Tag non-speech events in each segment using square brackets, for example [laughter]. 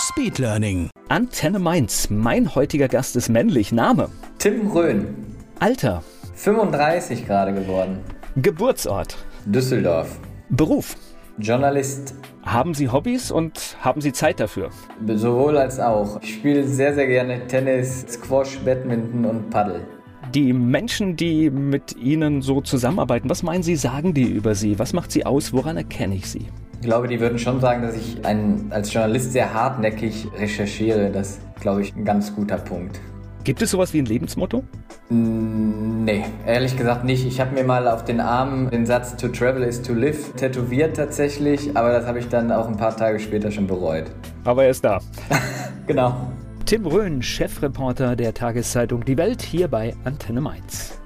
Speedlearning. Antenne Mainz. Mein heutiger Gast ist männlich. Name? Tim Röhn. Alter. 35 gerade geworden. Geburtsort. Düsseldorf. Beruf. Journalist. Haben Sie Hobbys und haben Sie Zeit dafür? Sowohl als auch. Ich spiele sehr, sehr gerne Tennis, Squash, Badminton und Paddel. Die Menschen, die mit Ihnen so zusammenarbeiten, was meinen Sie, sagen die über Sie? Was macht Sie aus? Woran erkenne ich Sie? Ich glaube, die würden schon sagen, dass ich ein, als Journalist sehr hartnäckig recherchiere. Das ist, glaube ich, ein ganz guter Punkt. Gibt es sowas wie ein Lebensmotto? Nee, ehrlich gesagt nicht. Ich habe mir mal auf den Arm den Satz To travel is to live tätowiert tatsächlich, aber das habe ich dann auch ein paar Tage später schon bereut. Aber er ist da. [laughs] genau. Tim Röhn, Chefreporter der Tageszeitung Die Welt, hier bei Antenne Mainz.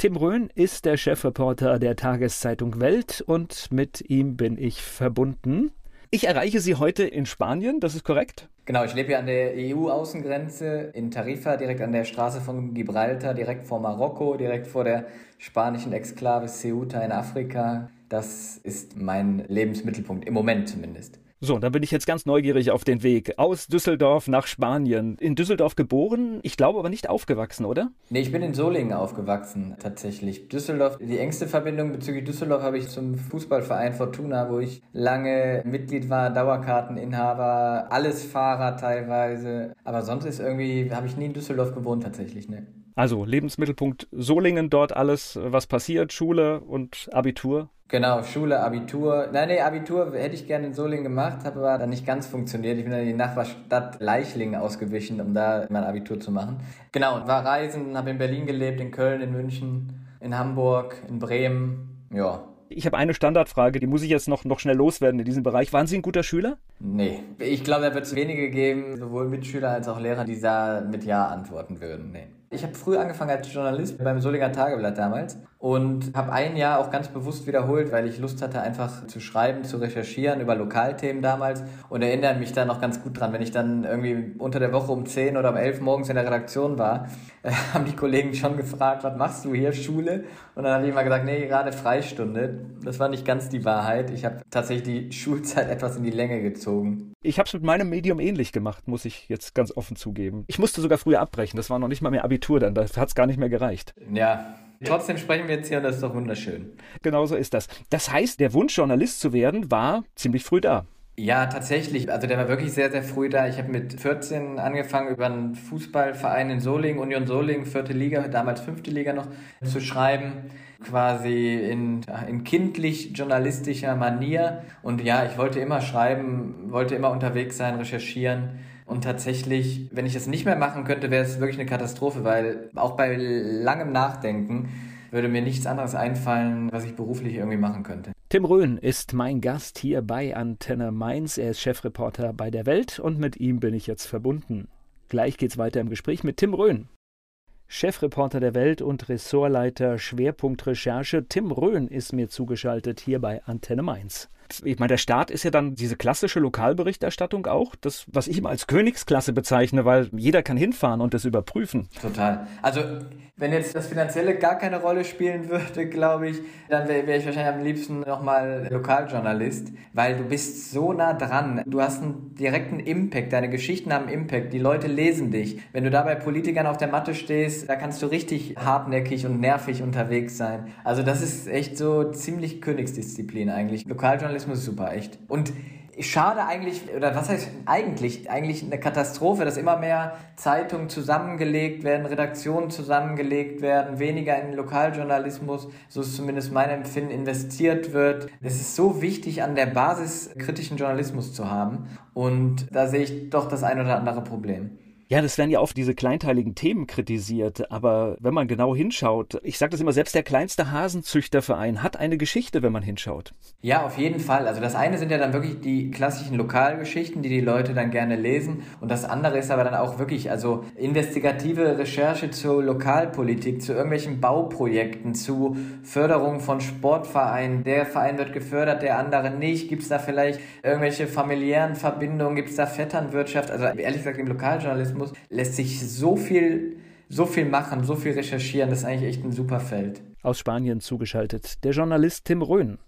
Tim Röhn ist der Chefreporter der Tageszeitung Welt und mit ihm bin ich verbunden. Ich erreiche Sie heute in Spanien, das ist korrekt? Genau, ich lebe hier an der EU-Außengrenze in Tarifa, direkt an der Straße von Gibraltar, direkt vor Marokko, direkt vor der spanischen Exklave Ceuta in Afrika. Das ist mein Lebensmittelpunkt, im Moment zumindest. So, dann bin ich jetzt ganz neugierig auf den Weg aus Düsseldorf nach Spanien. In Düsseldorf geboren, ich glaube aber nicht aufgewachsen, oder? Nee, ich bin in Solingen aufgewachsen, tatsächlich. Düsseldorf, die engste Verbindung bezüglich Düsseldorf habe ich zum Fußballverein Fortuna, wo ich lange Mitglied war, Dauerkarteninhaber, alles Fahrer teilweise. Aber sonst ist irgendwie, habe ich nie in Düsseldorf gewohnt tatsächlich, ne? Also Lebensmittelpunkt Solingen, dort alles, was passiert, Schule und Abitur. Genau, Schule, Abitur. Nein, nee, Abitur hätte ich gerne in Solingen gemacht, habe aber dann nicht ganz funktioniert. Ich bin dann in die Nachbarstadt Leichlingen ausgewichen, um da mein Abitur zu machen. Genau, war reisen, habe in Berlin gelebt, in Köln, in München, in Hamburg, in Bremen. Ja, ich habe eine Standardfrage, die muss ich jetzt noch, noch schnell loswerden in diesem Bereich. Waren Sie ein guter Schüler? Nee. Ich glaube, da wird es wenige geben, sowohl Mitschüler als auch Lehrer, die da mit Ja antworten würden. Nee. Ich habe früh angefangen als Journalist beim Solinger Tageblatt damals und habe ein Jahr auch ganz bewusst wiederholt, weil ich Lust hatte, einfach zu schreiben, zu recherchieren über Lokalthemen damals und erinnere mich da noch ganz gut dran. Wenn ich dann irgendwie unter der Woche um 10 oder um 11 morgens in der Redaktion war, äh, [laughs] haben die Kollegen schon gefragt, was machst du hier, Schule? Und dann habe ich immer gesagt, nee, gerade Freistunde. Das war nicht ganz die Wahrheit. Ich habe tatsächlich die [laughs] Schulzeit etwas in die Länge gezogen. Ich habe es mit meinem Medium ähnlich gemacht, muss ich jetzt ganz offen zugeben. Ich musste sogar früher abbrechen. Das war noch nicht mal mehr Abitur dann. Da hat es gar nicht mehr gereicht. Ja, Trotzdem sprechen wir jetzt hier und das ist doch wunderschön. Genau so ist das. Das heißt, der Wunsch, Journalist zu werden, war ziemlich früh da. Ja, tatsächlich. Also der war wirklich sehr, sehr früh da. Ich habe mit 14 angefangen, über einen Fußballverein in Solingen, Union Solingen, vierte Liga, damals fünfte Liga noch, zu schreiben. Quasi in, in kindlich journalistischer Manier. Und ja, ich wollte immer schreiben, wollte immer unterwegs sein, recherchieren. Und tatsächlich, wenn ich das nicht mehr machen könnte, wäre es wirklich eine Katastrophe, weil auch bei langem Nachdenken würde mir nichts anderes einfallen, was ich beruflich irgendwie machen könnte. Tim Röhn ist mein Gast hier bei Antenne Mainz. Er ist Chefreporter bei der Welt und mit ihm bin ich jetzt verbunden. Gleich geht's weiter im Gespräch mit Tim Röhn. Chefreporter der Welt und Ressortleiter Schwerpunkt Recherche Tim Röhn ist mir zugeschaltet hier bei Antenne Mainz ich meine, der Start ist ja dann diese klassische Lokalberichterstattung auch, das, was ich immer als Königsklasse bezeichne, weil jeder kann hinfahren und das überprüfen. Total. Also, wenn jetzt das Finanzielle gar keine Rolle spielen würde, glaube ich, dann wäre wär ich wahrscheinlich am liebsten nochmal Lokaljournalist, weil du bist so nah dran. Du hast einen direkten Impact, deine Geschichten haben Impact, die Leute lesen dich. Wenn du da bei Politikern auf der Matte stehst, da kannst du richtig hartnäckig und nervig unterwegs sein. Also, das ist echt so ziemlich Königsdisziplin eigentlich. Lokaljournalist Journalismus ist super, echt. Und schade eigentlich, oder was heißt eigentlich, eigentlich eine Katastrophe, dass immer mehr Zeitungen zusammengelegt werden, Redaktionen zusammengelegt werden, weniger in Lokaljournalismus, so ist zumindest mein Empfinden, investiert wird. Es ist so wichtig, an der Basis kritischen Journalismus zu haben und da sehe ich doch das ein oder andere Problem. Ja, das werden ja oft diese kleinteiligen Themen kritisiert, aber wenn man genau hinschaut, ich sage das immer, selbst der kleinste Hasenzüchterverein hat eine Geschichte, wenn man hinschaut. Ja, auf jeden Fall. Also das eine sind ja dann wirklich die klassischen Lokalgeschichten, die die Leute dann gerne lesen und das andere ist aber dann auch wirklich also investigative Recherche zur Lokalpolitik, zu irgendwelchen Bauprojekten, zu Förderung von Sportvereinen. Der Verein wird gefördert, der andere nicht. Gibt es da vielleicht irgendwelche familiären Verbindungen? Gibt es da Vetternwirtschaft? Also ehrlich gesagt im Lokaljournalismus Journalismus lässt sich so viel, so viel machen, so viel recherchieren. Das ist eigentlich echt ein super Feld. Aus Spanien zugeschaltet der Journalist Tim Röhn.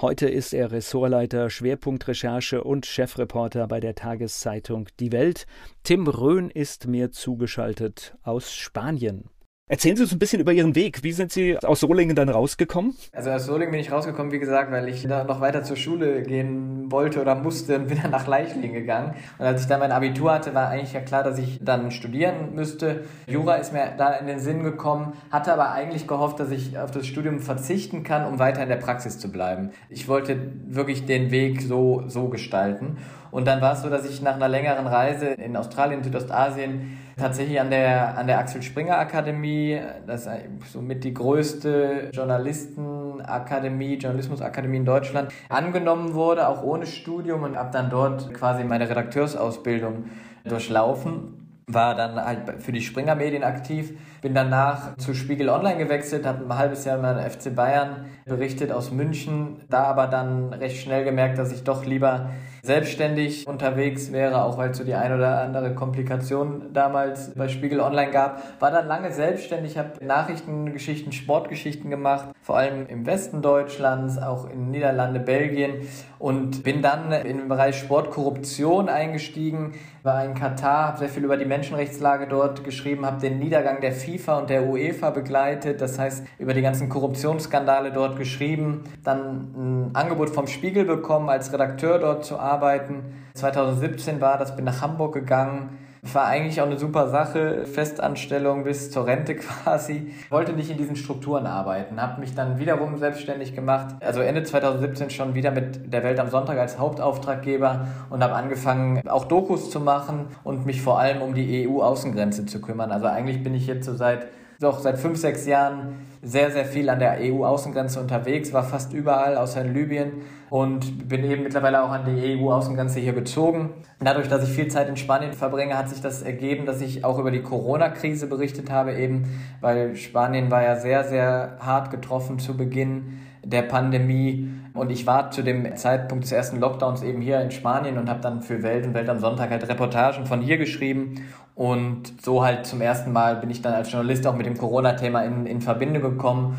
Heute ist er Ressortleiter Schwerpunkt Recherche und Chefreporter bei der Tageszeitung Die Welt. Tim Röhn ist mir zugeschaltet aus Spanien. Erzählen Sie uns ein bisschen über Ihren Weg. Wie sind Sie aus Solingen dann rausgekommen? Also aus Solingen bin ich rausgekommen, wie gesagt, weil ich da noch weiter zur Schule gehen wollte oder musste und bin [laughs] dann nach Leichlingen gegangen. Und als ich dann mein Abitur hatte, war eigentlich ja klar, dass ich dann studieren müsste. Jura ist mir da in den Sinn gekommen, hatte aber eigentlich gehofft, dass ich auf das Studium verzichten kann, um weiter in der Praxis zu bleiben. Ich wollte wirklich den Weg so, so gestalten. Und dann war es so, dass ich nach einer längeren Reise in Australien, Südostasien, tatsächlich an der, an der Axel Springer Akademie, das ist somit die größte Journalistenakademie, Journalismusakademie in Deutschland, angenommen wurde, auch ohne Studium und habe dann dort quasi meine Redakteursausbildung durchlaufen. War dann halt für die Springer Medien aktiv, bin danach zu Spiegel Online gewechselt, habe ein halbes Jahr mal FC Bayern berichtet aus München, da aber dann recht schnell gemerkt, dass ich doch lieber selbstständig unterwegs wäre, auch weil es so die ein oder andere Komplikation damals bei Spiegel Online gab. War dann lange selbstständig, habe Nachrichtengeschichten, Sportgeschichten gemacht, vor allem im Westen Deutschlands, auch in Niederlande, Belgien und bin dann in den Bereich Sportkorruption eingestiegen, war in Katar, habe sehr viel über die Menschenrechtslage dort geschrieben, habe den Niedergang der FIFA und der UEFA begleitet, das heißt über die ganzen Korruptionsskandale dort geschrieben, dann ein Angebot vom Spiegel bekommen, als Redakteur dort zu arbeiten arbeiten. 2017 war das, bin nach Hamburg gegangen. War eigentlich auch eine super Sache, Festanstellung bis zur Rente [laughs] quasi. Wollte nicht in diesen Strukturen arbeiten, habe mich dann wiederum selbstständig gemacht. Also Ende 2017 schon wieder mit der Welt am Sonntag als Hauptauftraggeber und habe angefangen, auch Dokus zu machen und mich vor allem um die EU-Außengrenze zu kümmern. Also eigentlich bin ich jetzt so seit doch seit fünf, sechs Jahren sehr, sehr viel an der EU-Außengrenze unterwegs, war fast überall, außer in Libyen und bin eben mittlerweile auch an die EU-Außengrenze hier gezogen. Dadurch, dass ich viel Zeit in Spanien verbringe, hat sich das ergeben, dass ich auch über die Corona-Krise berichtet habe, eben weil Spanien war ja sehr, sehr hart getroffen zu Beginn der Pandemie. Und ich war zu dem Zeitpunkt des ersten Lockdowns eben hier in Spanien und habe dann für Welt und Welt am Sonntag halt Reportagen von hier geschrieben. Und so halt zum ersten Mal bin ich dann als Journalist auch mit dem Corona-Thema in, in Verbindung gekommen.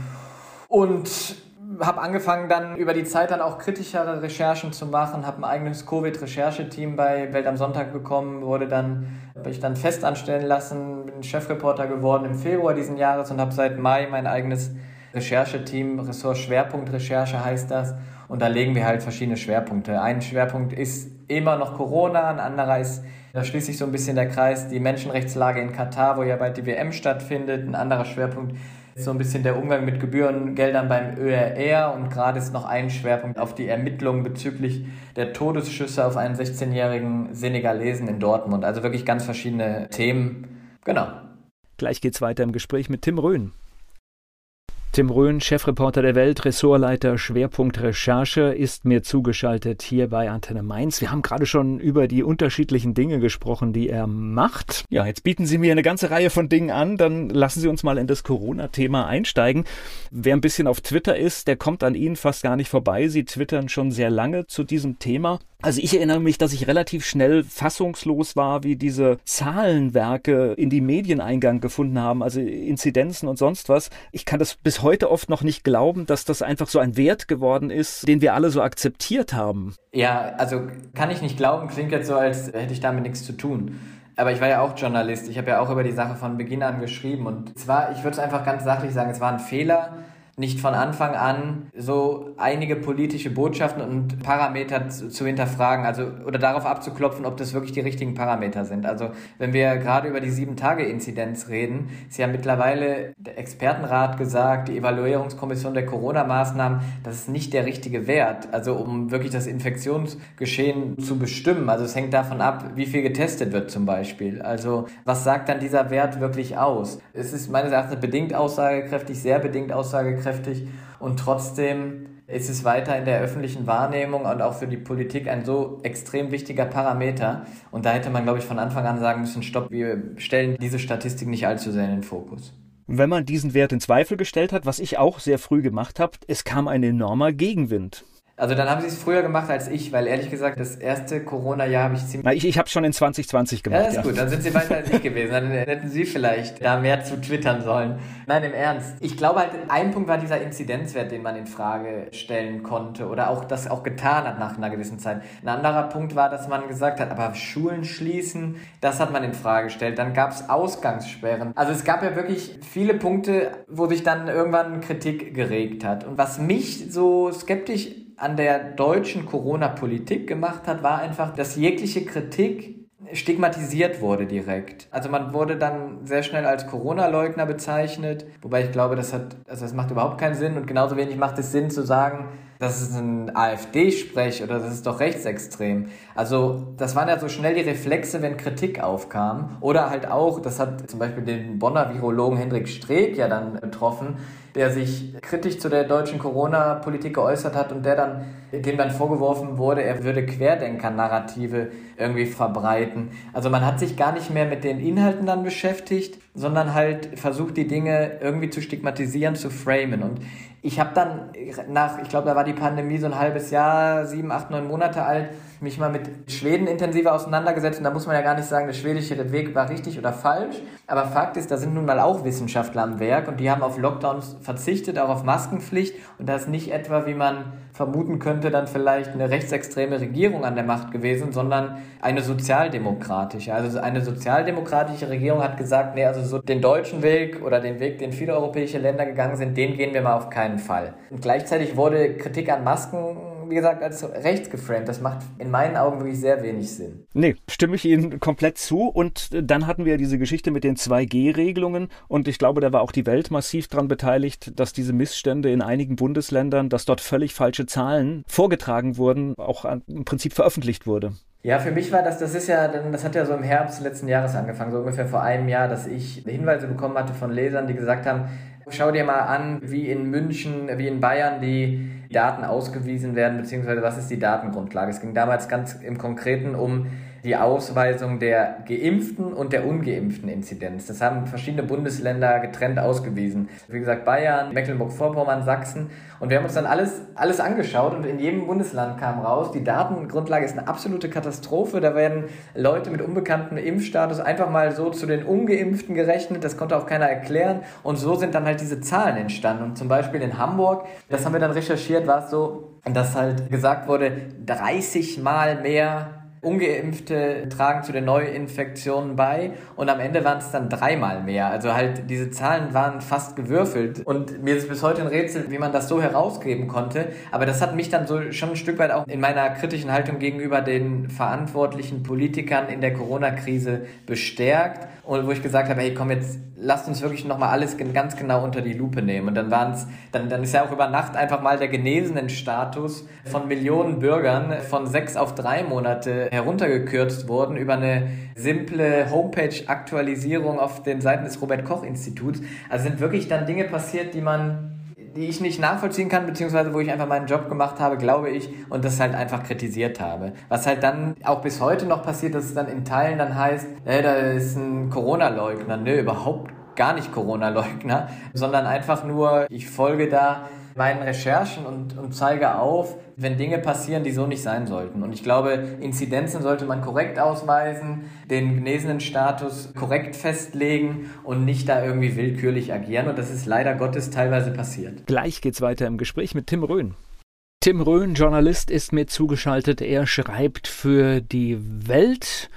Und habe angefangen dann über die Zeit dann auch kritischere Recherchen zu machen, habe ein eigenes Covid-Rechercheteam bei Welt am Sonntag bekommen, wurde dann, habe ich dann fest anstellen lassen, bin Chefreporter geworden im Februar diesen Jahres und habe seit Mai mein eigenes Rechercheteam, Ressort Schwerpunkt Recherche heißt das. Und da legen wir halt verschiedene Schwerpunkte. Ein Schwerpunkt ist immer noch Corona, ein anderer ist, da schließt sich so ein bisschen der Kreis, die Menschenrechtslage in Katar, wo ja bald die WM stattfindet. Ein anderer Schwerpunkt ist so ein bisschen der Umgang mit Gebührengeldern beim ÖRR und gerade ist noch ein Schwerpunkt auf die Ermittlungen bezüglich der Todesschüsse auf einen 16-jährigen Senegalesen in Dortmund. Also wirklich ganz verschiedene Themen. Genau. Gleich geht's weiter im Gespräch mit Tim Röhn. Tim Röhn, Chefreporter der Welt, Ressortleiter Schwerpunkt Recherche, ist mir zugeschaltet hier bei Antenne Mainz. Wir haben gerade schon über die unterschiedlichen Dinge gesprochen, die er macht. Ja, jetzt bieten Sie mir eine ganze Reihe von Dingen an. Dann lassen Sie uns mal in das Corona-Thema einsteigen. Wer ein bisschen auf Twitter ist, der kommt an Ihnen fast gar nicht vorbei. Sie twittern schon sehr lange zu diesem Thema. Also ich erinnere mich, dass ich relativ schnell fassungslos war, wie diese Zahlenwerke in die Medieneingang gefunden haben, also Inzidenzen und sonst was. Ich kann das bis heute oft noch nicht glauben, dass das einfach so ein Wert geworden ist, den wir alle so akzeptiert haben. Ja, also kann ich nicht glauben, klingt jetzt so, als hätte ich damit nichts zu tun. Aber ich war ja auch Journalist. Ich habe ja auch über die Sache von Beginn an geschrieben. Und zwar, ich würde es einfach ganz sachlich sagen, es war ein Fehler, nicht von Anfang an so einige politische Botschaften und Parameter zu, zu hinterfragen, also oder darauf abzuklopfen, ob das wirklich die richtigen Parameter sind. Also wenn wir gerade über die Sieben-Tage-Inzidenz reden, ist ja mittlerweile der Expertenrat gesagt, die Evaluierungskommission der Corona-Maßnahmen, das ist nicht der richtige Wert, also um wirklich das Infektionsgeschehen zu bestimmen. Also es hängt davon ab, wie viel getestet wird zum Beispiel. Also was sagt dann dieser Wert wirklich aus? Es ist meines Erachtens bedingt aussagekräftig, sehr bedingt aussagekräftig und trotzdem ist es weiter in der öffentlichen Wahrnehmung und auch für die Politik ein so extrem wichtiger Parameter. Und da hätte man, glaube ich, von Anfang an sagen müssen, stopp, wir stellen diese Statistik nicht allzu sehr in den Fokus. Wenn man diesen Wert in Zweifel gestellt hat, was ich auch sehr früh gemacht habe, es kam ein enormer Gegenwind. Also dann haben sie es früher gemacht als ich, weil ehrlich gesagt, das erste Corona-Jahr habe ich ziemlich... Na, ich ich habe schon in 2020 gemacht. Ja, das ist ja. gut, dann sind sie weiter als ich gewesen. Dann hätten sie vielleicht da mehr zu twittern sollen. Nein, im Ernst. Ich glaube halt, ein Punkt war dieser Inzidenzwert, den man in Frage stellen konnte oder auch das auch getan hat nach einer gewissen Zeit. Ein anderer Punkt war, dass man gesagt hat, aber Schulen schließen, das hat man in Frage gestellt. Dann gab es Ausgangssperren. Also es gab ja wirklich viele Punkte, wo sich dann irgendwann Kritik geregt hat. Und was mich so skeptisch an der deutschen Corona-Politik gemacht hat, war einfach, dass jegliche Kritik stigmatisiert wurde direkt. Also man wurde dann sehr schnell als Corona-Leugner bezeichnet, wobei ich glaube, das hat, also das macht überhaupt keinen Sinn und genauso wenig macht es Sinn zu sagen, das ist ein AfD-Sprech oder das ist doch rechtsextrem. Also das waren ja so schnell die Reflexe, wenn Kritik aufkam. Oder halt auch, das hat zum Beispiel den Bonner Virologen Hendrik Streeck ja dann betroffen, der sich kritisch zu der deutschen Corona-Politik geäußert hat und der dann, dem dann vorgeworfen wurde, er würde Querdenker-Narrative irgendwie verbreiten. Also man hat sich gar nicht mehr mit den Inhalten dann beschäftigt, sondern halt versucht, die Dinge irgendwie zu stigmatisieren, zu framen. Und ich habe dann nach, ich glaube, da war die Pandemie so ein halbes Jahr, sieben, acht, neun Monate alt, mich mal mit Schweden intensiver auseinandergesetzt. Und da muss man ja gar nicht sagen, der schwedische Weg war richtig oder falsch. Aber Fakt ist, da sind nun mal auch Wissenschaftler am Werk. Und die haben auf Lockdowns verzichtet, auch auf Maskenpflicht. Und da ist nicht etwa, wie man vermuten könnte, dann vielleicht eine rechtsextreme Regierung an der Macht gewesen, sondern eine sozialdemokratische. Also eine sozialdemokratische Regierung hat gesagt, nee, also so den deutschen Weg oder den Weg, den viele europäische Länder gegangen sind, den gehen wir mal auf keinen Fall. Und gleichzeitig wurde Kritik an Masken wie gesagt, als rechts geframed. Das macht in meinen Augen wirklich sehr wenig Sinn. Nee, stimme ich Ihnen komplett zu. Und dann hatten wir diese Geschichte mit den 2G-Regelungen. Und ich glaube, da war auch die Welt massiv daran beteiligt, dass diese Missstände in einigen Bundesländern, dass dort völlig falsche Zahlen vorgetragen wurden, auch im Prinzip veröffentlicht wurde. Ja, für mich war das, das ist ja, das hat ja so im Herbst letzten Jahres angefangen, so ungefähr vor einem Jahr, dass ich Hinweise bekommen hatte von Lesern, die gesagt haben, schau dir mal an, wie in München, wie in Bayern die Daten ausgewiesen werden, beziehungsweise was ist die Datengrundlage. Es ging damals ganz im Konkreten um die Ausweisung der geimpften und der ungeimpften Inzidenz. Das haben verschiedene Bundesländer getrennt ausgewiesen. Wie gesagt, Bayern, Mecklenburg-Vorpommern, Sachsen. Und wir haben uns dann alles, alles angeschaut und in jedem Bundesland kam raus, die Datengrundlage ist eine absolute Katastrophe. Da werden Leute mit unbekanntem Impfstatus einfach mal so zu den Ungeimpften gerechnet. Das konnte auch keiner erklären. Und so sind dann halt diese Zahlen entstanden. Und zum Beispiel in Hamburg, das haben wir dann recherchiert, war es so, dass halt gesagt wurde, 30 Mal mehr Ungeimpfte tragen zu den Neuinfektionen bei und am Ende waren es dann dreimal mehr. Also halt diese Zahlen waren fast gewürfelt und mir ist bis heute ein Rätsel, wie man das so herausgeben konnte. Aber das hat mich dann so schon ein Stück weit auch in meiner kritischen Haltung gegenüber den verantwortlichen Politikern in der Corona-Krise bestärkt und wo ich gesagt habe, hey komm jetzt, lasst uns wirklich nochmal alles ganz genau unter die Lupe nehmen. Und dann waren es, dann, dann ist ja auch über Nacht einfach mal der genesenen Status von Millionen Bürgern von sechs auf drei Monate heruntergekürzt worden über eine simple Homepage-Aktualisierung auf den Seiten des Robert-Koch-Instituts. Also sind wirklich dann Dinge passiert, die man die ich nicht nachvollziehen kann, beziehungsweise wo ich einfach meinen Job gemacht habe, glaube ich, und das halt einfach kritisiert habe. Was halt dann auch bis heute noch passiert, dass es dann in Teilen dann heißt, äh, da ist ein Corona-Leugner. Nö, überhaupt gar nicht Corona-Leugner, sondern einfach nur, ich folge da meinen Recherchen und, und zeige auf, wenn Dinge passieren, die so nicht sein sollten. Und ich glaube, Inzidenzen sollte man korrekt ausweisen, den genesenen Status korrekt festlegen und nicht da irgendwie willkürlich agieren. Und das ist leider Gottes teilweise passiert. Gleich geht's weiter im Gespräch mit Tim Röhn. Tim Röhn, Journalist, ist mir zugeschaltet. Er schreibt für die Welt.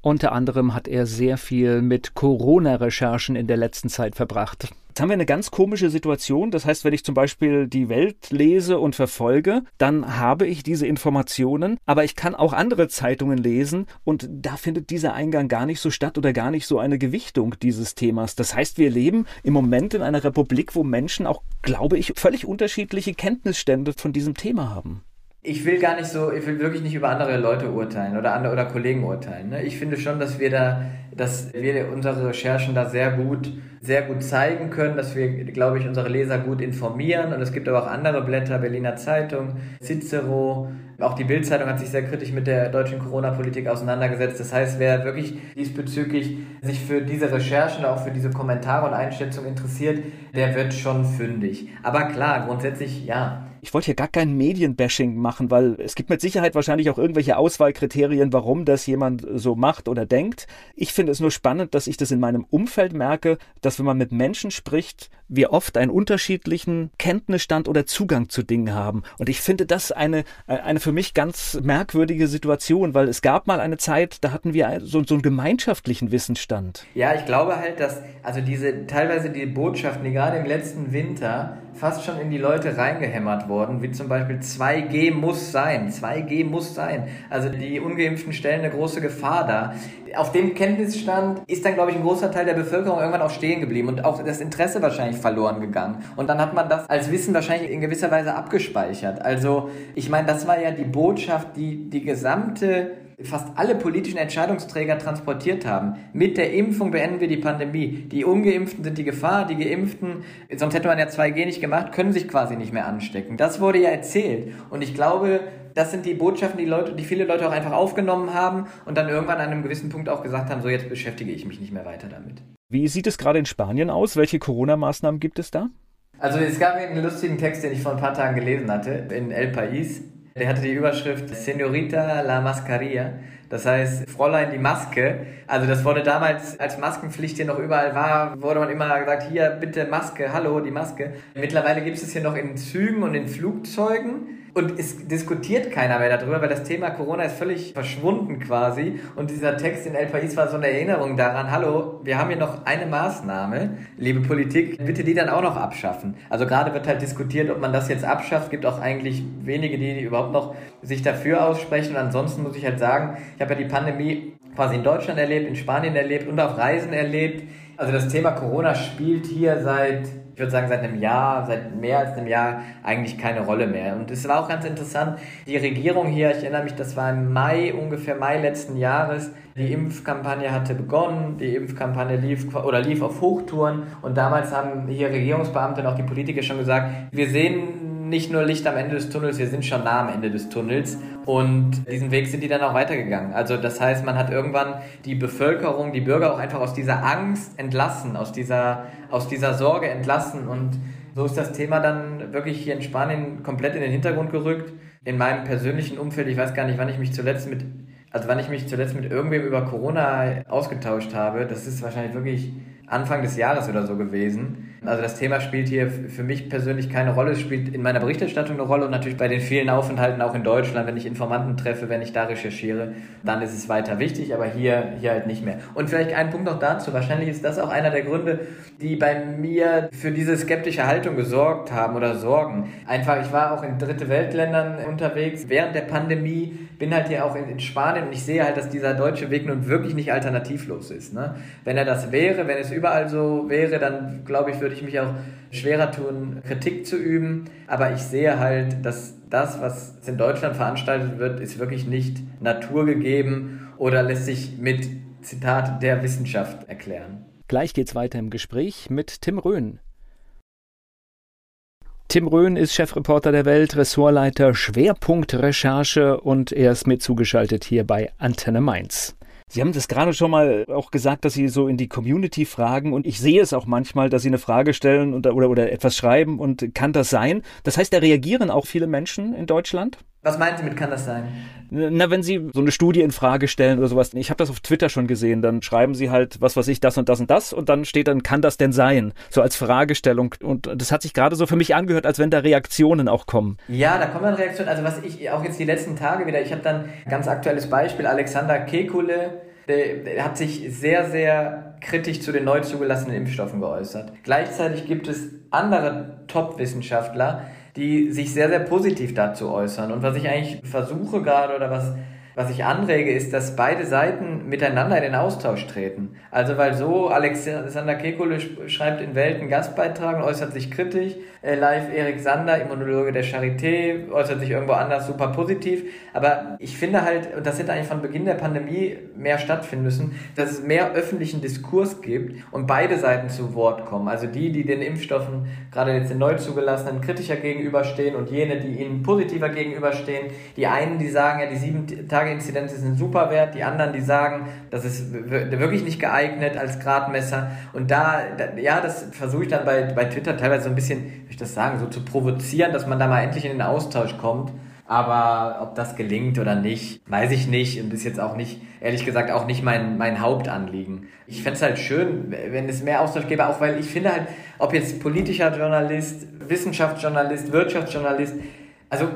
Unter anderem hat er sehr viel mit Corona-Recherchen in der letzten Zeit verbracht. Jetzt haben wir eine ganz komische Situation. Das heißt, wenn ich zum Beispiel die Welt lese und verfolge, dann habe ich diese Informationen, aber ich kann auch andere Zeitungen lesen und da findet dieser Eingang gar nicht so statt oder gar nicht so eine Gewichtung dieses Themas. Das heißt, wir leben im Moment in einer Republik, wo Menschen auch, glaube ich, völlig unterschiedliche Kenntnisstände von diesem Thema haben ich will gar nicht so, ich will wirklich nicht über andere Leute urteilen oder andere oder Kollegen urteilen. Ne? Ich finde schon, dass wir da, dass wir unsere Recherchen da sehr gut, sehr gut zeigen können, dass wir, glaube ich, unsere Leser gut informieren. Und es gibt aber auch andere Blätter, Berliner Zeitung, Cicero, auch die Bildzeitung hat sich sehr kritisch mit der deutschen Corona-Politik auseinandergesetzt. Das heißt, wer wirklich diesbezüglich sich für diese Recherchen, auch für diese Kommentare und Einschätzungen interessiert, der wird schon fündig. Aber klar, grundsätzlich ja ich wollte hier gar kein Medienbashing machen, weil es gibt mit Sicherheit wahrscheinlich auch irgendwelche Auswahlkriterien, warum das jemand so macht oder denkt. Ich finde es nur spannend, dass ich das in meinem Umfeld merke, dass wenn man mit Menschen spricht, wir oft einen unterschiedlichen Kenntnisstand oder Zugang zu Dingen haben. Und ich finde das eine, eine für mich ganz merkwürdige Situation, weil es gab mal eine Zeit, da hatten wir so, so einen gemeinschaftlichen Wissensstand. Ja, ich glaube halt, dass also diese teilweise die Botschaften, die gerade im letzten Winter fast schon in die Leute reingehämmert worden, wie zum Beispiel 2G muss sein, 2G muss sein. Also die Ungeimpften stellen eine große Gefahr dar. Auf dem Kenntnisstand ist dann, glaube ich, ein großer Teil der Bevölkerung irgendwann auch stehen geblieben und auch das Interesse wahrscheinlich verloren gegangen. Und dann hat man das als Wissen wahrscheinlich in gewisser Weise abgespeichert. Also ich meine, das war ja die Botschaft, die die gesamte fast alle politischen Entscheidungsträger transportiert haben. Mit der Impfung beenden wir die Pandemie. Die Ungeimpften sind die Gefahr, die Geimpften, sonst hätte man ja 2G nicht gemacht, können sich quasi nicht mehr anstecken. Das wurde ja erzählt. Und ich glaube, das sind die Botschaften, die Leute, die viele Leute auch einfach aufgenommen haben und dann irgendwann an einem gewissen Punkt auch gesagt haben, so jetzt beschäftige ich mich nicht mehr weiter damit. Wie sieht es gerade in Spanien aus? Welche Corona-Maßnahmen gibt es da? Also es gab einen lustigen Text, den ich vor ein paar Tagen gelesen hatte in El País. Der hatte die Überschrift Senorita la Mascarilla. Das heißt, Fräulein die Maske. Also das wurde damals, als Maskenpflicht hier noch überall war, wurde man immer gesagt, hier bitte Maske, hallo, die Maske. Mittlerweile gibt es hier noch in Zügen und in Flugzeugen. Und es diskutiert keiner mehr darüber, weil das Thema Corona ist völlig verschwunden quasi. Und dieser Text in El País war so eine Erinnerung daran, hallo, wir haben hier noch eine Maßnahme, liebe Politik, bitte die dann auch noch abschaffen. Also gerade wird halt diskutiert, ob man das jetzt abschafft. Gibt auch eigentlich wenige, die überhaupt noch sich dafür aussprechen. Und ansonsten muss ich halt sagen, ich habe ja die Pandemie quasi in Deutschland erlebt, in Spanien erlebt und auf Reisen erlebt. Also das Thema Corona spielt hier seit ich würde sagen, seit einem Jahr, seit mehr als einem Jahr eigentlich keine Rolle mehr. Und es war auch ganz interessant, die Regierung hier, ich erinnere mich, das war im Mai, ungefähr Mai letzten Jahres, die Impfkampagne hatte begonnen, die Impfkampagne lief oder lief auf Hochtouren und damals haben hier Regierungsbeamte und auch die Politiker schon gesagt, wir sehen nicht nur Licht am Ende des Tunnels, wir sind schon nah am Ende des Tunnels. Und diesen Weg sind die dann auch weitergegangen. Also das heißt, man hat irgendwann die Bevölkerung, die Bürger auch einfach aus dieser Angst entlassen, aus dieser, aus dieser Sorge entlassen. Und so ist das Thema dann wirklich hier in Spanien komplett in den Hintergrund gerückt. In meinem persönlichen Umfeld, ich weiß gar nicht, wann ich mich zuletzt mit, also wann ich mich zuletzt mit irgendwem über Corona ausgetauscht habe. Das ist wahrscheinlich wirklich Anfang des Jahres oder so gewesen. Also das Thema spielt hier für mich persönlich keine Rolle. Es spielt in meiner Berichterstattung eine Rolle und natürlich bei den vielen Aufenthalten auch in Deutschland, wenn ich Informanten treffe, wenn ich da recherchiere, dann ist es weiter wichtig, aber hier, hier halt nicht mehr. Und vielleicht ein Punkt noch dazu. Wahrscheinlich ist das auch einer der Gründe, die bei mir für diese skeptische Haltung gesorgt haben oder sorgen. Einfach, ich war auch in dritte Weltländern unterwegs während der Pandemie, bin halt hier auch in, in Spanien und ich sehe halt, dass dieser deutsche Weg nun wirklich nicht alternativlos ist. Ne? Wenn er das wäre, wenn es überall so wäre, dann glaube ich, würde ich mich auch schwerer tun, Kritik zu üben. Aber ich sehe halt, dass das, was in Deutschland veranstaltet wird, ist wirklich nicht naturgegeben oder lässt sich mit Zitat der Wissenschaft erklären. Gleich geht's weiter im Gespräch mit Tim Röhn. Tim Röhn ist Chefreporter der Welt, Ressortleiter Schwerpunkt Recherche und er ist mit zugeschaltet hier bei Antenne Mainz. Sie haben das gerade schon mal auch gesagt, dass Sie so in die Community fragen und ich sehe es auch manchmal, dass Sie eine Frage stellen und, oder, oder etwas schreiben und kann das sein? Das heißt, da reagieren auch viele Menschen in Deutschland? Was meinen Sie mit kann das sein? Na, wenn Sie so eine Studie in Frage stellen oder sowas. Ich habe das auf Twitter schon gesehen. Dann schreiben Sie halt, was weiß ich, das und das und das und dann steht dann, kann das denn sein? So als Fragestellung. Und das hat sich gerade so für mich angehört, als wenn da Reaktionen auch kommen. Ja, da kommen dann Reaktionen. Also was ich auch jetzt die letzten Tage wieder, ich habe dann ganz aktuelles Beispiel, Alexander Kekule, der hat sich sehr, sehr kritisch zu den neu zugelassenen Impfstoffen geäußert. Gleichzeitig gibt es andere Top-Wissenschaftler, die sich sehr, sehr positiv dazu äußern. Und was ich eigentlich versuche gerade oder was was ich anrege, ist, dass beide Seiten miteinander in den Austausch treten. Also weil so Alexander Kekulé schreibt in Welt einen Gastbeitrag und äußert sich kritisch, äh, live Erik Sander, Immunologe der Charité, äußert sich irgendwo anders super positiv. Aber ich finde halt, und das hätte eigentlich von Beginn der Pandemie mehr stattfinden müssen, dass es mehr öffentlichen Diskurs gibt und beide Seiten zu Wort kommen. Also die, die den Impfstoffen, gerade jetzt den neu zugelassenen, kritischer gegenüberstehen und jene, die ihnen positiver gegenüberstehen. Die einen, die sagen, ja, die sieben Tage Tage-Inzidenz ist ein super Wert, die anderen, die sagen, das ist wirklich nicht geeignet als Gradmesser. Und da, da ja, das versuche ich dann bei, bei Twitter teilweise so ein bisschen, wie ich das sagen, so zu provozieren, dass man da mal endlich in den Austausch kommt. Aber ob das gelingt oder nicht, weiß ich nicht und ist jetzt auch nicht, ehrlich gesagt, auch nicht mein, mein Hauptanliegen. Ich fände es halt schön, wenn es mehr Austausch gäbe, auch weil ich finde halt, ob jetzt politischer Journalist, Wissenschaftsjournalist, Wirtschaftsjournalist, also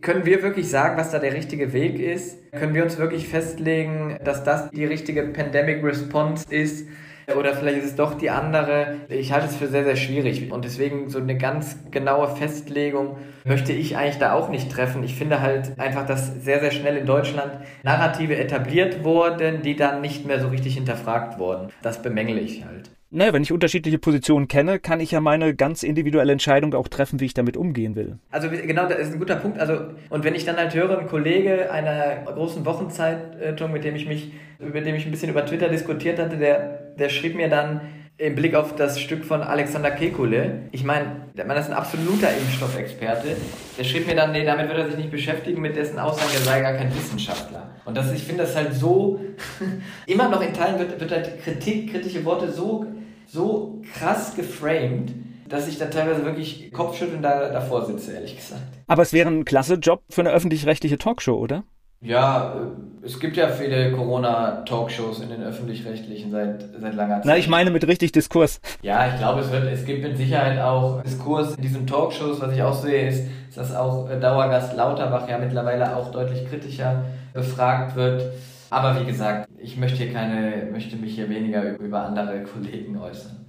können wir wirklich sagen, was da der richtige Weg ist? Können wir uns wirklich festlegen, dass das die richtige Pandemic Response ist? Oder vielleicht ist es doch die andere. Ich halte es für sehr, sehr schwierig. Und deswegen so eine ganz genaue Festlegung möchte ich eigentlich da auch nicht treffen. Ich finde halt einfach, dass sehr, sehr schnell in Deutschland Narrative etabliert wurden, die dann nicht mehr so richtig hinterfragt wurden. Das bemängle ich halt. Naja, wenn ich unterschiedliche Positionen kenne, kann ich ja meine ganz individuelle Entscheidung auch treffen, wie ich damit umgehen will. Also genau, das ist ein guter Punkt. Also und wenn ich dann halt höre, ein Kollege einer großen Wochenzeitung, mit dem ich mich, mit dem ich ein bisschen über Twitter diskutiert hatte, der, der schrieb mir dann im Blick auf das Stück von Alexander Kekule. Ich meine, der Mann ist ein absoluter Impfstoffexperte. Der schrieb mir dann, nee, damit wird er sich nicht beschäftigen, mit dessen Aussagen, der sei gar kein Wissenschaftler. Und das, ich finde das halt so, [laughs] immer noch in Teilen wird, wird halt Kritik, kritische Worte so so krass geframed, dass ich da teilweise wirklich kopfschüttelnd da, davor sitze, ehrlich gesagt. Aber es wäre ein klasse Job für eine öffentlich-rechtliche Talkshow, oder? Ja, äh, es gibt ja viele Corona-Talkshows in den öffentlich-rechtlichen seit, seit langer Zeit. Na, ich meine mit richtig Diskurs. Ja, ich glaube, es wird, es gibt mit Sicherheit auch Diskurs in diesen Talkshows. Was ich auch sehe, ist, dass auch äh, Dauergast Lauterbach ja mittlerweile auch deutlich kritischer befragt wird. Aber wie gesagt, ich möchte hier keine, möchte mich hier weniger über andere [laughs] Kollegen äußern.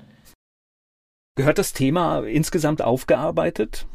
Gehört das Thema insgesamt aufgearbeitet?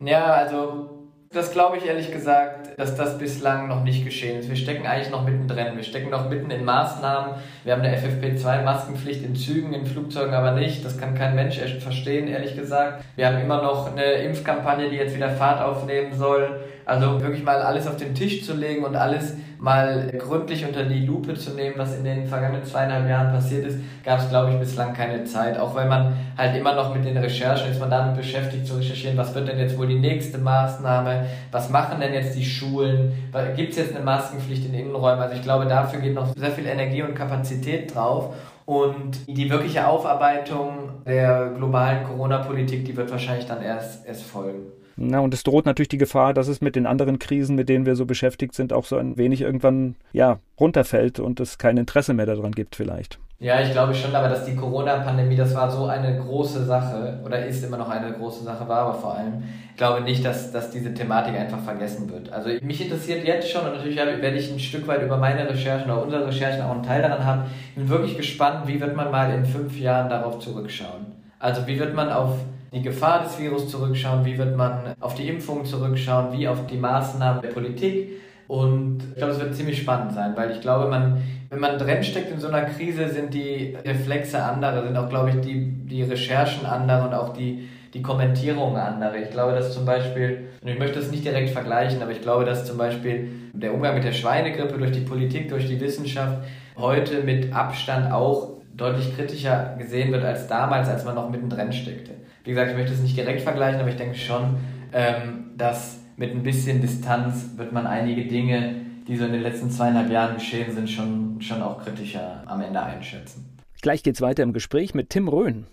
Ja, also das glaube ich ehrlich gesagt, dass das bislang noch nicht geschehen ist. Wir stecken eigentlich noch mittendrin. Wir stecken noch mitten in Maßnahmen. Wir haben eine FFP2-Maskenpflicht in Zügen, in Flugzeugen aber nicht. Das kann kein Mensch verstehen, ehrlich gesagt. Wir haben immer noch eine Impfkampagne, die jetzt wieder Fahrt aufnehmen soll. Also wirklich mal alles auf den Tisch zu legen und alles mal gründlich unter die Lupe zu nehmen, was in den vergangenen zweieinhalb Jahren passiert ist, gab es, glaube ich, bislang keine Zeit. Auch weil man halt immer noch mit den Recherchen ist man damit beschäftigt zu recherchieren, was wird denn jetzt wohl die nächste Maßnahme, was machen denn jetzt die Schulen, gibt es jetzt eine Maskenpflicht in Innenräumen? Also ich glaube, dafür geht noch sehr viel Energie und Kapazität drauf. Und die wirkliche Aufarbeitung der globalen Corona-Politik, die wird wahrscheinlich dann erst, erst folgen. Na, und es droht natürlich die Gefahr, dass es mit den anderen Krisen, mit denen wir so beschäftigt sind, auch so ein wenig irgendwann ja, runterfällt und es kein Interesse mehr daran gibt vielleicht. Ja, ich glaube schon, aber dass die Corona-Pandemie, das war so eine große Sache oder ist immer noch eine große Sache, war aber vor allem, ich glaube nicht, dass, dass diese Thematik einfach vergessen wird. Also mich interessiert jetzt schon und natürlich werde ich ein Stück weit über meine Recherchen oder unsere Recherchen auch einen Teil daran haben. Ich bin wirklich gespannt, wie wird man mal in fünf Jahren darauf zurückschauen. Also wie wird man auf die Gefahr des Virus zurückschauen, wie wird man auf die Impfung zurückschauen, wie auf die Maßnahmen der Politik. Und ich glaube, es wird ziemlich spannend sein, weil ich glaube, man, wenn man drin steckt in so einer Krise, sind die Reflexe andere, sind auch, glaube ich, die, die Recherchen andere und auch die, die Kommentierungen andere. Ich glaube, dass zum Beispiel, und ich möchte das nicht direkt vergleichen, aber ich glaube, dass zum Beispiel der Umgang mit der Schweinegrippe durch die Politik, durch die Wissenschaft heute mit Abstand auch deutlich kritischer gesehen wird als damals, als man noch mittendrin steckte. Wie gesagt, ich möchte es nicht direkt vergleichen, aber ich denke schon, ähm, dass mit ein bisschen Distanz wird man einige Dinge, die so in den letzten zweieinhalb Jahren geschehen sind, schon, schon auch kritischer am Ende einschätzen. Gleich geht's weiter im Gespräch mit Tim Röhn.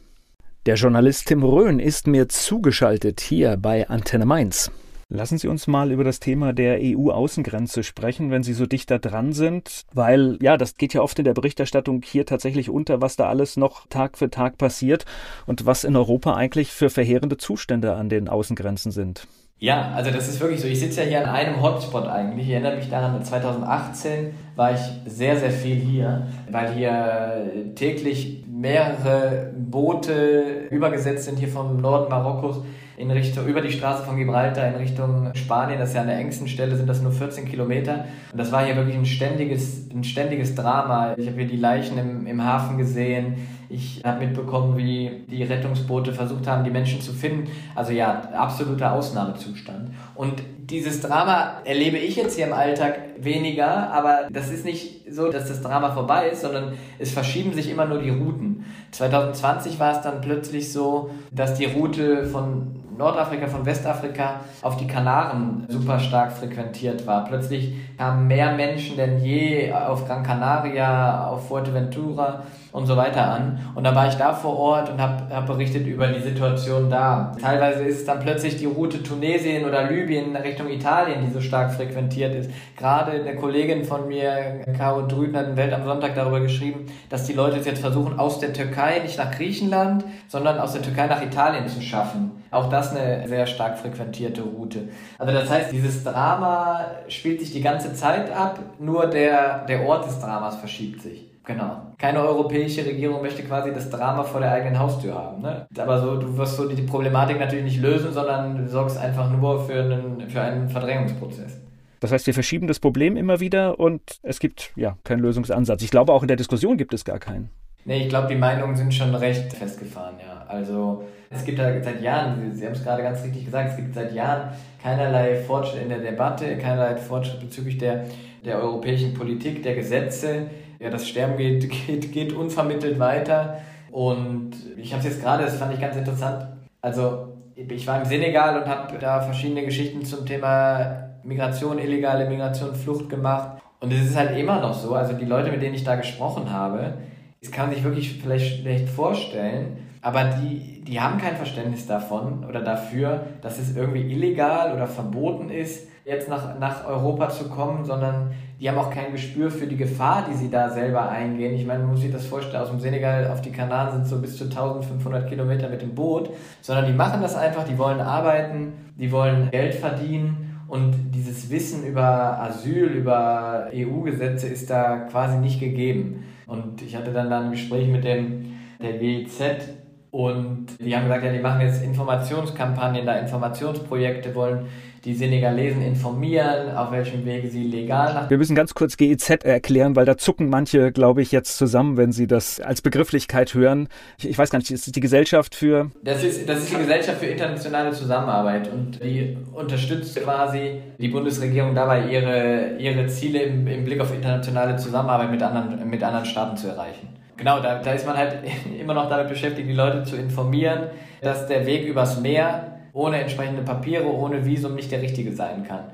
Der Journalist Tim Röhn ist mir zugeschaltet hier bei Antenne Mainz. Lassen Sie uns mal über das Thema der EU-Außengrenze sprechen, wenn Sie so dicht da dran sind, weil ja, das geht ja oft in der Berichterstattung hier tatsächlich unter, was da alles noch Tag für Tag passiert und was in Europa eigentlich für verheerende Zustände an den Außengrenzen sind. Ja, also das ist wirklich so. Ich sitze ja hier an einem Hotspot eigentlich. Ich erinnere mich daran, 2018 war ich sehr, sehr viel hier, weil hier täglich mehrere Boote übergesetzt sind hier vom Norden Marokkos in Richtung, über die Straße von Gibraltar in Richtung Spanien. Das ist ja an der engsten Stelle, sind das nur 14 Kilometer. Und das war hier wirklich ein ständiges, ein ständiges Drama. Ich habe hier die Leichen im, im Hafen gesehen. Ich habe mitbekommen, wie die Rettungsboote versucht haben, die Menschen zu finden. Also ja, absoluter Ausnahmezustand. Und dieses Drama erlebe ich jetzt hier im Alltag weniger, aber das ist nicht so, dass das Drama vorbei ist, sondern es verschieben sich immer nur die Routen. 2020 war es dann plötzlich so, dass die Route von Nordafrika, von Westafrika auf die Kanaren super stark frequentiert war. Plötzlich kamen mehr Menschen denn je auf Gran Canaria, auf Fuerteventura und so weiter an. Und dann war ich da vor Ort und habe hab berichtet über die Situation da. Teilweise ist dann plötzlich die Route Tunesien oder Libyen Richtung Italien, die so stark frequentiert ist. Gerade eine Kollegin von mir, Caro Drüden, hat in Welt am Sonntag darüber geschrieben, dass die Leute es jetzt versuchen, aus der Türkei nicht nach Griechenland, sondern aus der Türkei nach Italien zu schaffen. Auch das eine sehr stark frequentierte Route. Also das heißt, dieses Drama spielt sich die ganze Zeit ab, nur der, der Ort des Dramas verschiebt sich. Genau. Keine europäische Regierung möchte quasi das Drama vor der eigenen Haustür haben. Ne? Aber so, du wirst so die Problematik natürlich nicht lösen, sondern du sorgst einfach nur für einen, für einen Verdrängungsprozess. Das heißt, wir verschieben das Problem immer wieder und es gibt ja keinen Lösungsansatz. Ich glaube, auch in der Diskussion gibt es gar keinen. Nee, ich glaube, die Meinungen sind schon recht festgefahren, ja. Also es gibt ja seit Jahren, Sie, Sie haben es gerade ganz richtig gesagt, es gibt seit Jahren keinerlei Fortschritt in der Debatte, keinerlei Fortschritt bezüglich der, der europäischen Politik, der Gesetze ja, das Sterben geht, [laughs] geht, geht unvermittelt weiter. Und ich habe es jetzt gerade, das fand ich ganz interessant. Also, ich war im Senegal und habe da verschiedene Geschichten zum Thema Migration, illegale Migration, Flucht gemacht. Und es ist halt immer noch so, also die Leute, mit denen ich da gesprochen habe, das kann man sich wirklich vielleicht schlecht vorstellen, aber die, die haben kein Verständnis davon oder dafür, dass es irgendwie illegal oder verboten ist, jetzt nach, nach Europa zu kommen, sondern die haben auch kein Gespür für die Gefahr, die sie da selber eingehen. Ich meine, man muss sich das vorstellen, aus dem Senegal auf die Kanaren sind so bis zu 1500 Kilometer mit dem Boot, sondern die machen das einfach, die wollen arbeiten, die wollen Geld verdienen und dieses Wissen über Asyl, über EU-Gesetze ist da quasi nicht gegeben. Und ich hatte dann, dann ein Gespräch mit dem, der WIZ und die haben gesagt, ja, die machen jetzt Informationskampagnen, da Informationsprojekte, wollen die Senegalesen informieren, auf welchem Wege sie legal nach. Wir müssen ganz kurz GEZ erklären, weil da zucken manche, glaube ich, jetzt zusammen, wenn sie das als Begrifflichkeit hören. Ich, ich weiß gar nicht, ist das die Gesellschaft für. Das ist, das ist die Gesellschaft für internationale Zusammenarbeit und die unterstützt quasi die Bundesregierung dabei, ihre, ihre Ziele im, im Blick auf internationale Zusammenarbeit mit anderen, mit anderen Staaten zu erreichen. Genau, da, da ist man halt [laughs] immer noch damit beschäftigt, die Leute zu informieren, dass der Weg übers Meer ohne entsprechende Papiere, ohne Visum nicht der richtige sein kann.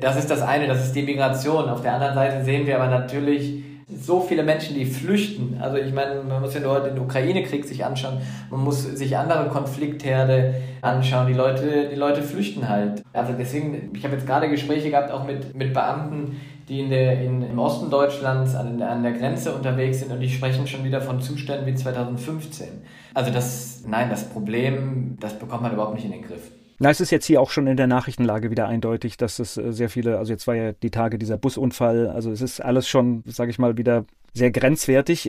Das ist das eine, das ist die Migration. Auf der anderen Seite sehen wir aber natürlich so viele Menschen, die flüchten. Also ich meine, man muss ja nur den Ukraine-Krieg sich anschauen, man muss sich andere Konfliktherde anschauen. Die Leute, die Leute flüchten halt. Also deswegen, ich habe jetzt gerade Gespräche gehabt, auch mit, mit Beamten, die in der, in, im Osten Deutschlands an, an der Grenze unterwegs sind und die sprechen schon wieder von Zuständen wie 2015. Also das, nein, das Problem, das bekommt man überhaupt nicht in den Griff. Na, es ist jetzt hier auch schon in der Nachrichtenlage wieder eindeutig, dass es äh, sehr viele, also jetzt war ja die Tage dieser Busunfall, also es ist alles schon, sage ich mal, wieder sehr grenzwertig.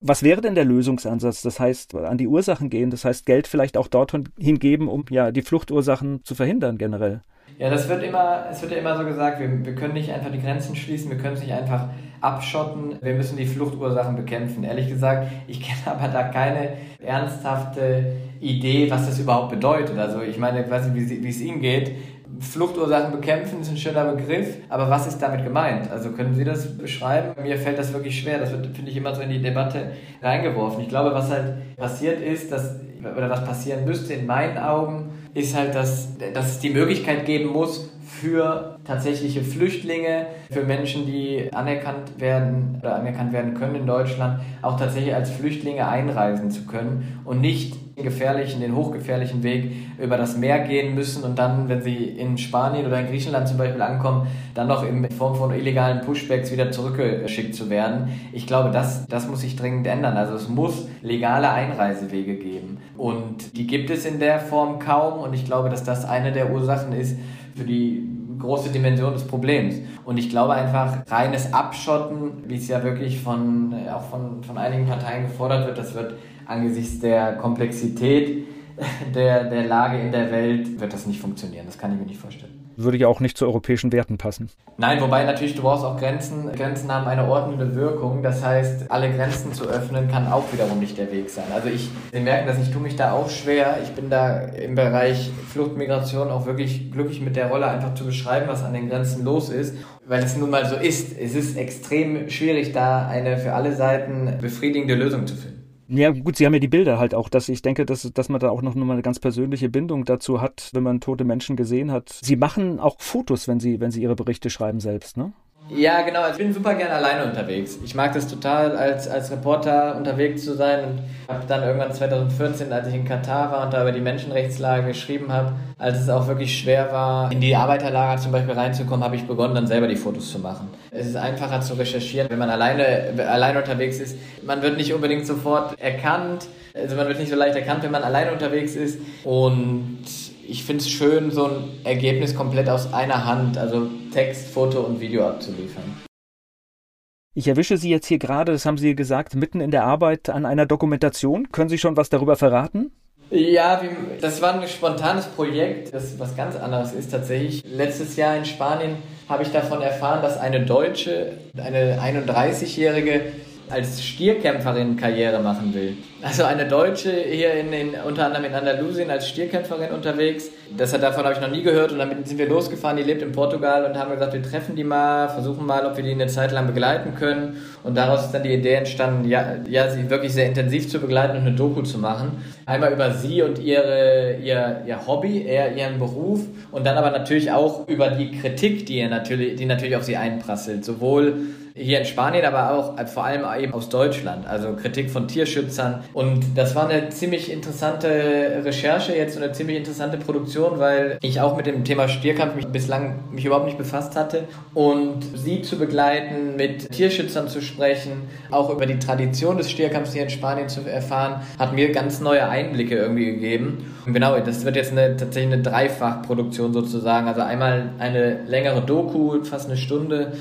Was wäre denn der Lösungsansatz? Das heißt, an die Ursachen gehen, das heißt, Geld vielleicht auch dorthin geben, um ja die Fluchtursachen zu verhindern generell. Ja, das wird immer, es wird ja immer so gesagt, wir, wir können nicht einfach die Grenzen schließen, wir können es nicht einfach abschotten, wir müssen die Fluchtursachen bekämpfen. Ehrlich gesagt, ich kenne [laughs] aber da keine ernsthafte Idee, was das überhaupt bedeutet. Also ich meine, ich wie es Ihnen geht. Fluchtursachen bekämpfen ist ein schöner Begriff, aber was ist damit gemeint? Also können Sie das beschreiben? Mir fällt das wirklich schwer. Das wird, finde ich, immer so in die Debatte reingeworfen. Ich glaube, was halt passiert ist, dass, oder was passieren müsste in meinen Augen, ist halt, dass, dass es die Möglichkeit geben muss, für tatsächliche Flüchtlinge, für Menschen, die anerkannt werden oder anerkannt werden können in Deutschland, auch tatsächlich als Flüchtlinge einreisen zu können und nicht den gefährlichen, den hochgefährlichen Weg über das Meer gehen müssen und dann, wenn sie in Spanien oder in Griechenland zum Beispiel ankommen, dann noch in Form von illegalen Pushbacks wieder zurückgeschickt zu werden. Ich glaube, das, das muss sich dringend ändern. Also es muss legale Einreisewege geben. Und die gibt es in der Form kaum und ich glaube, dass das eine der Ursachen ist für die große Dimension des Problems. Und ich glaube einfach, reines Abschotten, wie es ja wirklich von, auch von, von einigen Parteien gefordert wird, das wird angesichts der Komplexität der, der Lage in der Welt, wird das nicht funktionieren. Das kann ich mir nicht vorstellen würde ja auch nicht zu europäischen Werten passen. Nein, wobei natürlich du brauchst auch Grenzen. Grenzen haben eine ordnende Wirkung. Das heißt, alle Grenzen zu öffnen kann auch wiederum nicht der Weg sein. Also ich, Sie merken, dass ich tue mich da auch schwer. Ich bin da im Bereich Fluchtmigration auch wirklich glücklich mit der Rolle, einfach zu beschreiben, was an den Grenzen los ist. Weil es nun mal so ist. Es ist extrem schwierig, da eine für alle Seiten befriedigende Lösung zu finden. Ja, gut, Sie haben ja die Bilder halt auch, dass ich denke, dass, dass man da auch noch mal eine ganz persönliche Bindung dazu hat, wenn man tote Menschen gesehen hat. Sie machen auch Fotos, wenn Sie, wenn Sie Ihre Berichte schreiben selbst, ne? Ja, genau. Also ich bin super gerne alleine unterwegs. Ich mag das total, als, als Reporter unterwegs zu sein und habe dann irgendwann 2014, als ich in Katar war und da über die Menschenrechtslage geschrieben habe, als es auch wirklich schwer war, in die Arbeiterlager zum Beispiel reinzukommen, habe ich begonnen, dann selber die Fotos zu machen. Es ist einfacher zu recherchieren, wenn man alleine, alleine unterwegs ist. Man wird nicht unbedingt sofort erkannt. Also man wird nicht so leicht erkannt, wenn man alleine unterwegs ist. Und ich finde es schön, so ein Ergebnis komplett aus einer Hand, also Text, Foto und Video abzuliefern. Ich erwische Sie jetzt hier gerade, das haben Sie gesagt, mitten in der Arbeit an einer Dokumentation. Können Sie schon was darüber verraten? Ja, das war ein spontanes Projekt, das was ganz anderes ist tatsächlich. Letztes Jahr in Spanien habe ich davon erfahren, dass eine Deutsche, eine 31-jährige als Stierkämpferin Karriere machen will. Also eine Deutsche hier in, in, unter anderem in Andalusien als Stierkämpferin unterwegs. Das hat, davon habe ich noch nie gehört und damit sind wir losgefahren. Die lebt in Portugal und haben gesagt, wir treffen die mal, versuchen mal, ob wir die eine Zeit lang begleiten können. Und daraus ist dann die Idee entstanden, ja, ja sie wirklich sehr intensiv zu begleiten und eine Doku zu machen. Einmal über sie und ihre, ihr, ihr Hobby, eher ihren Beruf und dann aber natürlich auch über die Kritik, die, ihr natürlich, die natürlich auf sie einprasselt. Sowohl hier in Spanien, aber auch äh, vor allem eben aus Deutschland. Also Kritik von Tierschützern. Und das war eine ziemlich interessante Recherche jetzt und eine ziemlich interessante Produktion, weil ich auch mit dem Thema Stierkampf mich bislang mich überhaupt nicht befasst hatte. Und sie zu begleiten, mit Tierschützern zu sprechen, auch über die Tradition des Stierkampfs hier in Spanien zu erfahren, hat mir ganz neue Einblicke irgendwie gegeben. Und genau, das wird jetzt eine, tatsächlich eine Dreifachproduktion sozusagen. Also einmal eine längere Doku, fast eine Stunde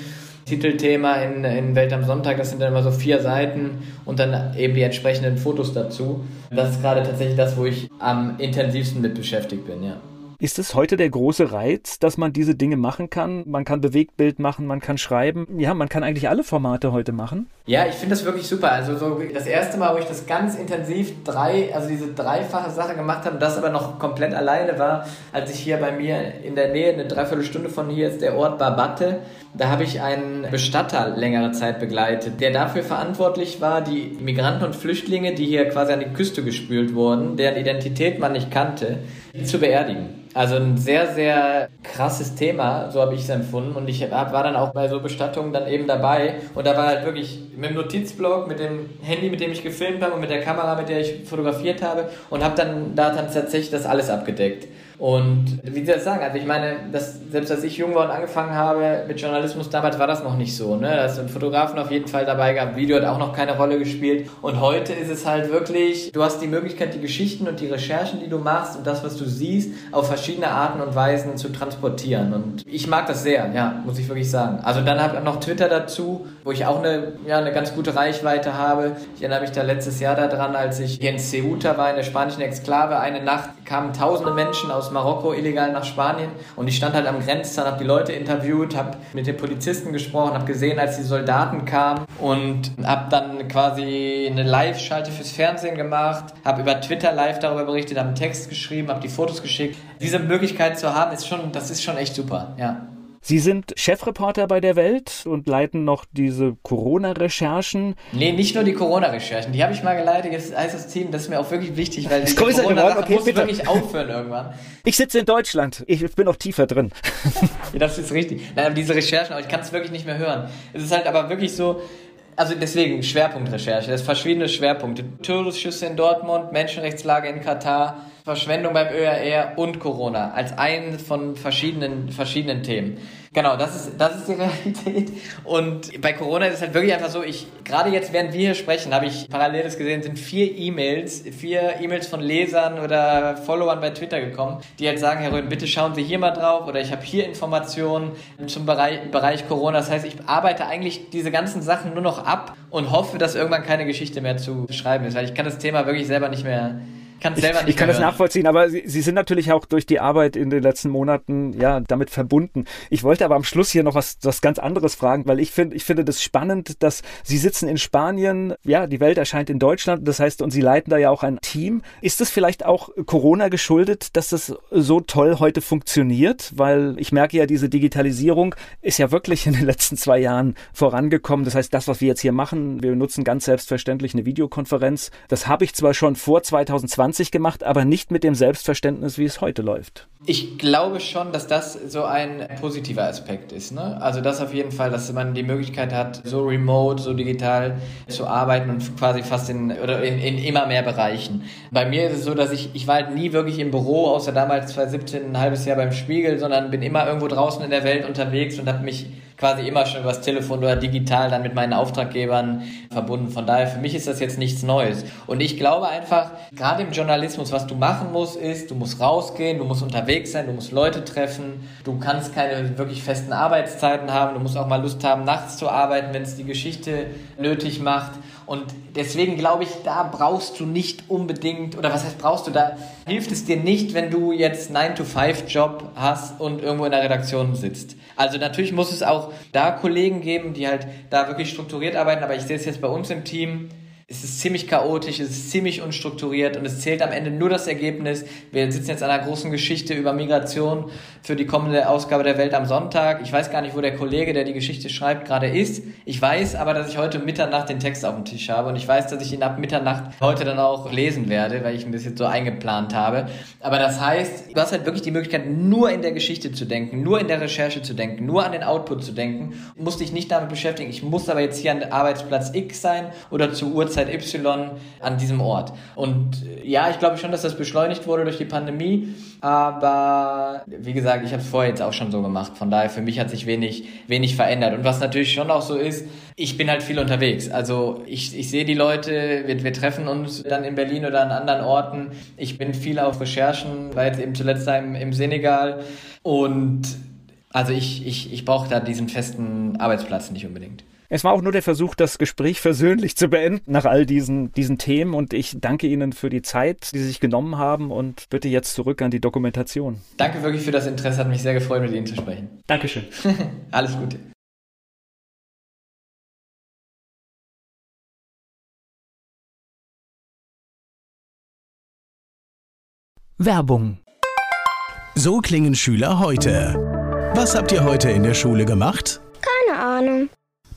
Titelthema in, in Welt am Sonntag, das sind dann immer so vier Seiten und dann eben die entsprechenden Fotos dazu. Das ist gerade tatsächlich das, wo ich am intensivsten mit beschäftigt bin, ja. Ist es heute der große Reiz, dass man diese Dinge machen kann? Man kann Bewegtbild machen, man kann schreiben. Ja, man kann eigentlich alle Formate heute machen. Ja, ich finde das wirklich super. Also so das erste Mal, wo ich das ganz intensiv drei, also diese dreifache Sache gemacht habe, das aber noch komplett alleine war, als ich hier bei mir in der Nähe, eine Dreiviertelstunde von hier ist der Ort Barbate. Da habe ich einen Bestatter längere Zeit begleitet, der dafür verantwortlich war, die Migranten und Flüchtlinge, die hier quasi an die Küste gespült wurden, deren Identität man nicht kannte, zu beerdigen. Also ein sehr, sehr krasses Thema, so habe ich es empfunden. Und ich war dann auch bei so Bestattungen dann eben dabei. Und da war halt wirklich mit dem Notizblock, mit dem Handy, mit dem ich gefilmt habe und mit der Kamera, mit der ich fotografiert habe und habe dann da dann tatsächlich das alles abgedeckt. Und wie Sie das sagen, also ich meine, dass, selbst als ich jung war und angefangen habe mit Journalismus, damals war das noch nicht so. Ne? Da ist Fotografen auf jeden Fall dabei gehabt, Video hat auch noch keine Rolle gespielt. Und heute ist es halt wirklich, du hast die Möglichkeit, die Geschichten und die Recherchen, die du machst und das, was du siehst, auf verschiedene Arten und Weisen zu transportieren. Und ich mag das sehr, ja, muss ich wirklich sagen. Also dann habe ich noch Twitter dazu, wo ich auch eine, ja, eine ganz gute Reichweite habe. Ich erinnere mich da letztes Jahr daran, als ich hier in Ceuta war, in der spanischen Exklave. Eine Nacht kamen tausende Menschen aus Marokko illegal nach Spanien und ich stand halt am Grenzzaun, habe die Leute interviewt, habe mit den Polizisten gesprochen, habe gesehen, als die Soldaten kamen und habe dann quasi eine Live-Schalte fürs Fernsehen gemacht, habe über Twitter live darüber berichtet, habe einen Text geschrieben, habe die Fotos geschickt. Diese Möglichkeit zu haben, ist schon, das ist schon echt super, ja. Sie sind Chefreporter bei der Welt und leiten noch diese Corona-Recherchen. Nee, nicht nur die Corona-Recherchen, die habe ich mal geleitet. Jetzt heißt das Team, das ist mir auch wirklich wichtig, weil die Corona-Sache okay, muss bitte. wirklich aufhören irgendwann. Ich sitze in Deutschland, ich bin noch tiefer drin. [laughs] ja, das ist richtig. Nein, aber diese Recherchen, aber ich kann es wirklich nicht mehr hören. Es ist halt aber wirklich so, also deswegen Schwerpunktrecherche, das verschiedene Schwerpunkte. Todesschüsse in Dortmund, Menschenrechtslage in Katar, Verschwendung beim ÖRR und Corona als einen von verschiedenen, verschiedenen Themen. Genau, das ist, das ist die [laughs] Realität. Und bei Corona ist es halt wirklich einfach so, ich, gerade jetzt, während wir hier sprechen, habe ich paralleles gesehen, sind vier E-Mails, vier E-Mails von Lesern oder Followern bei Twitter gekommen, die halt sagen, Herr Röhn, bitte schauen Sie hier mal drauf oder ich habe hier Informationen zum Bereich, Bereich Corona. Das heißt, ich arbeite eigentlich diese ganzen Sachen nur noch ab und hoffe, dass irgendwann keine Geschichte mehr zu schreiben ist, weil ich kann das Thema wirklich selber nicht mehr kann selber nicht Ich kann das nachvollziehen, aber Sie, Sie sind natürlich auch durch die Arbeit in den letzten Monaten ja damit verbunden. Ich wollte aber am Schluss hier noch was, was ganz anderes fragen, weil ich finde, ich finde das spannend, dass Sie sitzen in Spanien, ja, die Welt erscheint in Deutschland, das heißt, und Sie leiten da ja auch ein Team. Ist es vielleicht auch Corona geschuldet, dass das so toll heute funktioniert? Weil ich merke ja, diese Digitalisierung ist ja wirklich in den letzten zwei Jahren vorangekommen. Das heißt, das, was wir jetzt hier machen, wir nutzen ganz selbstverständlich eine Videokonferenz. Das habe ich zwar schon vor 2020 20 gemacht, aber nicht mit dem Selbstverständnis, wie es heute läuft. Ich glaube schon, dass das so ein positiver Aspekt ist. Ne? Also das auf jeden Fall, dass man die Möglichkeit hat, so remote, so digital zu arbeiten und quasi fast in, oder in, in immer mehr Bereichen. Bei mir ist es so, dass ich, ich war halt nie wirklich im Büro, außer damals 2017 ein halbes Jahr beim Spiegel, sondern bin immer irgendwo draußen in der Welt unterwegs und habe mich quasi immer schon übers Telefon oder digital dann mit meinen Auftraggebern verbunden. Von daher, für mich ist das jetzt nichts Neues. Und ich glaube einfach, gerade im Journalismus, was du machen musst, ist, du musst rausgehen, du musst unterwegs sein, du musst Leute treffen, du kannst keine wirklich festen Arbeitszeiten haben, du musst auch mal Lust haben, nachts zu arbeiten, wenn es die Geschichte nötig macht. Und deswegen glaube ich, da brauchst du nicht unbedingt, oder was heißt brauchst du, da hilft es dir nicht, wenn du jetzt 9-to-5-Job hast und irgendwo in der Redaktion sitzt. Also natürlich muss es auch da Kollegen geben, die halt da wirklich strukturiert arbeiten, aber ich sehe es jetzt bei uns im Team, es ist ziemlich chaotisch, es ist ziemlich unstrukturiert und es zählt am Ende nur das Ergebnis. Wir sitzen jetzt an einer großen Geschichte über Migration für die kommende Ausgabe der Welt am Sonntag. Ich weiß gar nicht, wo der Kollege, der die Geschichte schreibt, gerade ist. Ich weiß aber, dass ich heute Mitternacht den Text auf dem Tisch habe und ich weiß, dass ich ihn ab Mitternacht heute dann auch lesen werde, weil ich ein bisschen so eingeplant habe. Aber das heißt, du hast halt wirklich die Möglichkeit, nur in der Geschichte zu denken, nur in der Recherche zu denken, nur an den Output zu denken und musst dich nicht damit beschäftigen, ich muss aber jetzt hier an Arbeitsplatz X sein oder zur Uhrzeit Uhrzeit Y an diesem Ort. Und äh, ja, ich glaube schon, dass das beschleunigt wurde durch die Pandemie, aber wie gesagt, ich habe es vorher jetzt auch schon so gemacht. Von daher, für mich hat sich wenig, wenig verändert. Und was natürlich schon auch so ist, ich bin halt viel unterwegs. Also ich, ich sehe die Leute, wir, wir treffen uns dann in Berlin oder an anderen Orten. Ich bin viel auf Recherchen, war jetzt eben zuletzt da im, im Senegal und also ich, ich, ich brauche da diesen festen Arbeitsplatz nicht unbedingt. Es war auch nur der Versuch, das Gespräch versöhnlich zu beenden nach all diesen, diesen Themen und ich danke Ihnen für die Zeit, die Sie sich genommen haben und bitte jetzt zurück an die Dokumentation. Danke wirklich für das Interesse, hat mich sehr gefreut, mit Ihnen zu sprechen. Dankeschön. [laughs] Alles Gute. Werbung. So klingen Schüler heute. Was habt ihr heute in der Schule gemacht? Keine Ahnung.